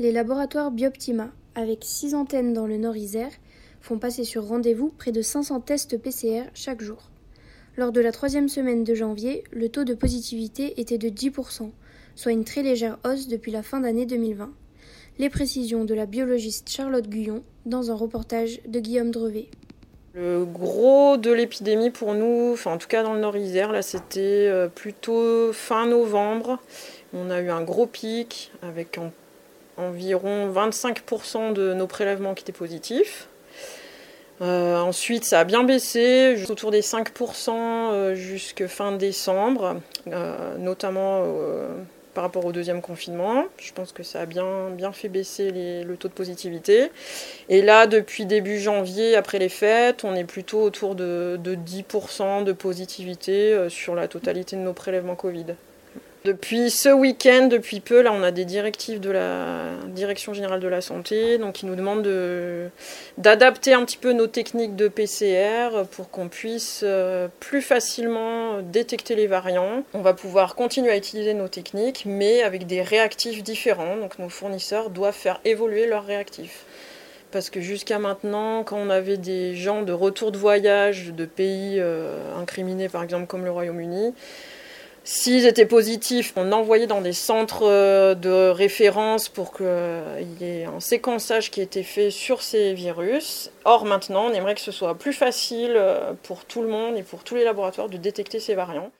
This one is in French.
Les laboratoires Bioptima, avec 6 antennes dans le Nord-Isère, font passer sur rendez-vous près de 500 tests PCR chaque jour. Lors de la troisième semaine de janvier, le taux de positivité était de 10%, soit une très légère hausse depuis la fin d'année 2020. Les précisions de la biologiste Charlotte Guyon dans un reportage de Guillaume Drevet. Le gros de l'épidémie pour nous, en tout cas dans le Nord-Isère, là c'était euh, plutôt fin novembre. On a eu un gros pic avec environ 25% de nos prélèvements qui étaient positifs. Euh, ensuite, ça a bien baissé, autour des 5% euh, jusqu'à fin décembre, euh, notamment par rapport au deuxième confinement. Je pense que ça a bien, bien fait baisser le taux de positivité. Et là, depuis début janvier, après les fêtes, on est plutôt autour de 10% de positivité sur la totalité de nos prélèvements Covid. Depuis ce week-end, depuis peu, là, on a des directives de la Direction générale de la santé, donc ils nous demandent d'adapter un petit peu nos techniques de PCR pour qu'on puisse euh, plus facilement détecter les variants. On va pouvoir continuer à utiliser nos techniques, mais avec des réactifs différents. Donc nos fournisseurs doivent faire évoluer leurs réactifs. Parce que jusqu'à maintenant, quand on avait des gens de retour de voyage de pays euh, incriminés, par exemple comme le Royaume-Uni, S'ils étaient positifs, on envoyait dans des centres euh, de référence pour qu'il y ait un séquençage qui ait été fait sur ces virus. Or maintenant, on aimerait que ce soit plus facile euh, pour tout le monde et pour tous les laboratoires de détecter ces variants.